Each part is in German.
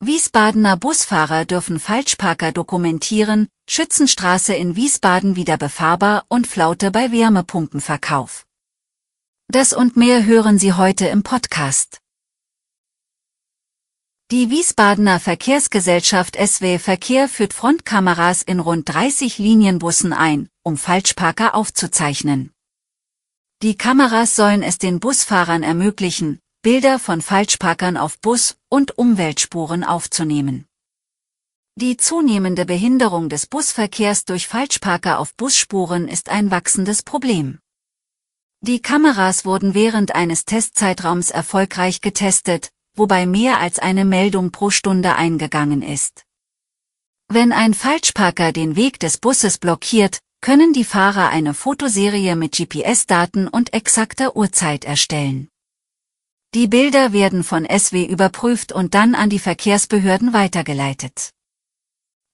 Wiesbadener Busfahrer dürfen Falschparker dokumentieren, Schützenstraße in Wiesbaden wieder befahrbar und Flaute bei Wärmepumpenverkauf. Das und mehr hören Sie heute im Podcast. Die Wiesbadener Verkehrsgesellschaft SW Verkehr führt Frontkameras in rund 30 Linienbussen ein, um Falschparker aufzuzeichnen. Die Kameras sollen es den Busfahrern ermöglichen, Bilder von Falschparkern auf Bus- und Umweltspuren aufzunehmen. Die zunehmende Behinderung des Busverkehrs durch Falschparker auf Busspuren ist ein wachsendes Problem. Die Kameras wurden während eines Testzeitraums erfolgreich getestet, wobei mehr als eine Meldung pro Stunde eingegangen ist. Wenn ein Falschparker den Weg des Busses blockiert, können die Fahrer eine Fotoserie mit GPS-Daten und exakter Uhrzeit erstellen. Die Bilder werden von SW überprüft und dann an die Verkehrsbehörden weitergeleitet.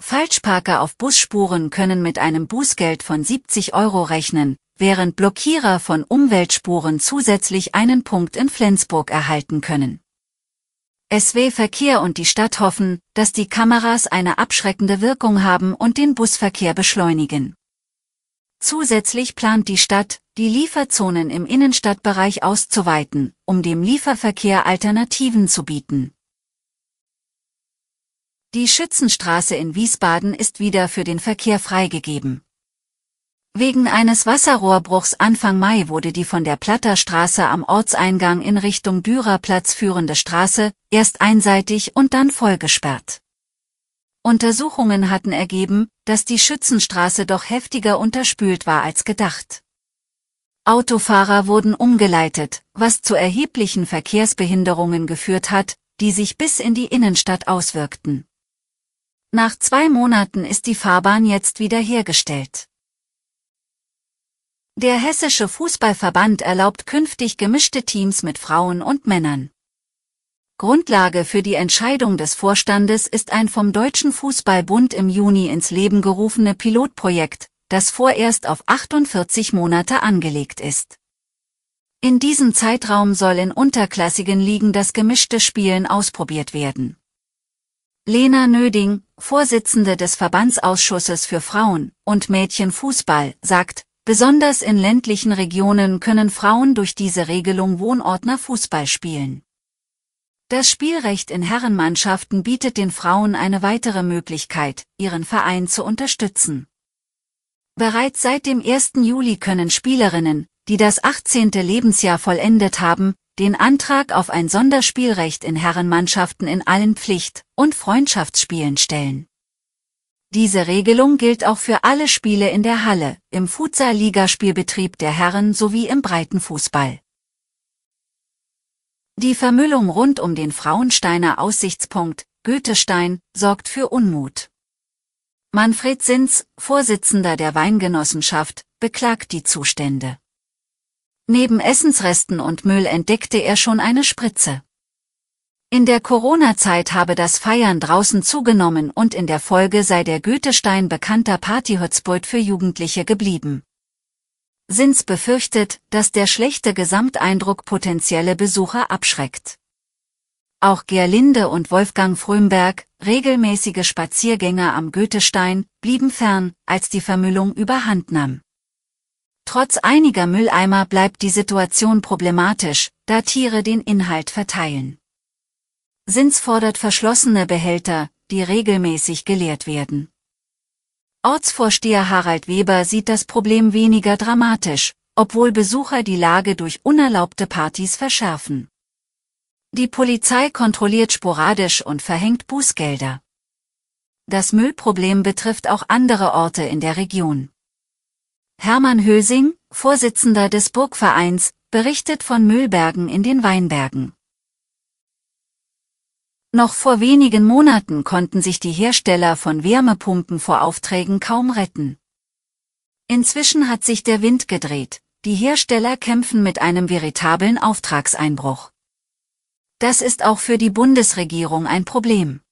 Falschparker auf Busspuren können mit einem Bußgeld von 70 Euro rechnen, während Blockierer von Umweltspuren zusätzlich einen Punkt in Flensburg erhalten können. SW Verkehr und die Stadt hoffen, dass die Kameras eine abschreckende Wirkung haben und den Busverkehr beschleunigen. Zusätzlich plant die Stadt, die Lieferzonen im Innenstadtbereich auszuweiten, um dem Lieferverkehr Alternativen zu bieten. Die Schützenstraße in Wiesbaden ist wieder für den Verkehr freigegeben. Wegen eines Wasserrohrbruchs Anfang Mai wurde die von der Platterstraße am Ortseingang in Richtung Dürerplatz führende Straße erst einseitig und dann vollgesperrt. Untersuchungen hatten ergeben, dass die Schützenstraße doch heftiger unterspült war als gedacht. Autofahrer wurden umgeleitet, was zu erheblichen Verkehrsbehinderungen geführt hat, die sich bis in die Innenstadt auswirkten. Nach zwei Monaten ist die Fahrbahn jetzt wiederhergestellt. Der Hessische Fußballverband erlaubt künftig gemischte Teams mit Frauen und Männern. Grundlage für die Entscheidung des Vorstandes ist ein vom Deutschen Fußballbund im Juni ins Leben gerufene Pilotprojekt, das vorerst auf 48 Monate angelegt ist. In diesem Zeitraum soll in unterklassigen Ligen das gemischte Spielen ausprobiert werden. Lena Nöding, Vorsitzende des Verbandsausschusses für Frauen- und Mädchenfußball, sagt, besonders in ländlichen Regionen können Frauen durch diese Regelung Wohnordner Fußball spielen. Das Spielrecht in Herrenmannschaften bietet den Frauen eine weitere Möglichkeit, ihren Verein zu unterstützen. Bereits seit dem 1. Juli können Spielerinnen, die das 18. Lebensjahr vollendet haben, den Antrag auf ein Sonderspielrecht in Herrenmannschaften in allen Pflicht- und Freundschaftsspielen stellen. Diese Regelung gilt auch für alle Spiele in der Halle, im Futsal-Ligaspielbetrieb der Herren sowie im Breitenfußball. Die Vermüllung rund um den Frauensteiner Aussichtspunkt, Goethestein, sorgt für Unmut. Manfred Sins, Vorsitzender der Weingenossenschaft, beklagt die Zustände. Neben Essensresten und Müll entdeckte er schon eine Spritze. In der Corona-Zeit habe das Feiern draußen zugenommen und in der Folge sei der Goethestein bekannter Partyhotspot für Jugendliche geblieben. Sins befürchtet, dass der schlechte Gesamteindruck potenzielle Besucher abschreckt. Auch Gerlinde und Wolfgang Frömberg, regelmäßige Spaziergänger am Goethestein, blieben fern, als die Vermüllung überhand nahm. Trotz einiger Mülleimer bleibt die Situation problematisch, da Tiere den Inhalt verteilen. Sins fordert verschlossene Behälter, die regelmäßig geleert werden. Ortsvorsteher Harald Weber sieht das Problem weniger dramatisch, obwohl Besucher die Lage durch unerlaubte Partys verschärfen. Die Polizei kontrolliert sporadisch und verhängt Bußgelder. Das Müllproblem betrifft auch andere Orte in der Region. Hermann Hösing, Vorsitzender des Burgvereins, berichtet von Müllbergen in den Weinbergen. Noch vor wenigen Monaten konnten sich die Hersteller von Wärmepumpen vor Aufträgen kaum retten. Inzwischen hat sich der Wind gedreht, die Hersteller kämpfen mit einem veritablen Auftragseinbruch. Das ist auch für die Bundesregierung ein Problem.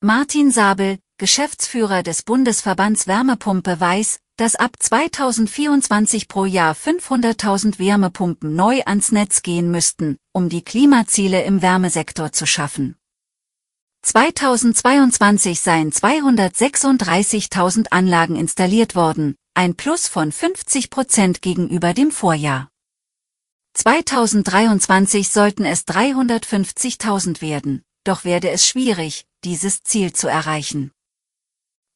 Martin Sabel, Geschäftsführer des Bundesverbands Wärmepumpe weiß, dass ab 2024 pro Jahr 500.000 Wärmepumpen neu ans Netz gehen müssten, um die Klimaziele im Wärmesektor zu schaffen. 2022 seien 236.000 Anlagen installiert worden, ein Plus von 50 Prozent gegenüber dem Vorjahr. 2023 sollten es 350.000 werden, doch werde es schwierig, dieses Ziel zu erreichen.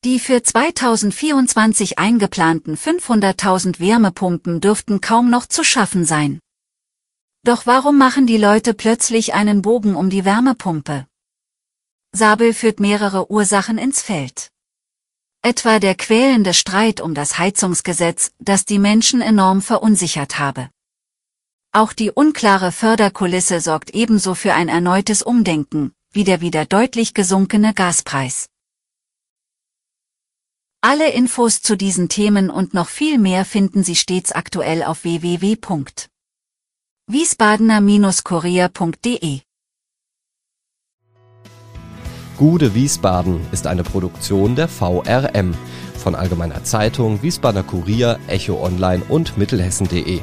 Die für 2024 eingeplanten 500.000 Wärmepumpen dürften kaum noch zu schaffen sein. Doch warum machen die Leute plötzlich einen Bogen um die Wärmepumpe? Sabel führt mehrere Ursachen ins Feld. Etwa der quälende Streit um das Heizungsgesetz, das die Menschen enorm verunsichert habe. Auch die unklare Förderkulisse sorgt ebenso für ein erneutes Umdenken, wie der wieder deutlich gesunkene Gaspreis. Alle Infos zu diesen Themen und noch viel mehr finden Sie stets aktuell auf www.wiesbadener-kurier.de. Gude Wiesbaden ist eine Produktion der VRM von Allgemeiner Zeitung, Wiesbadener Kurier, Echo Online und Mittelhessen.de.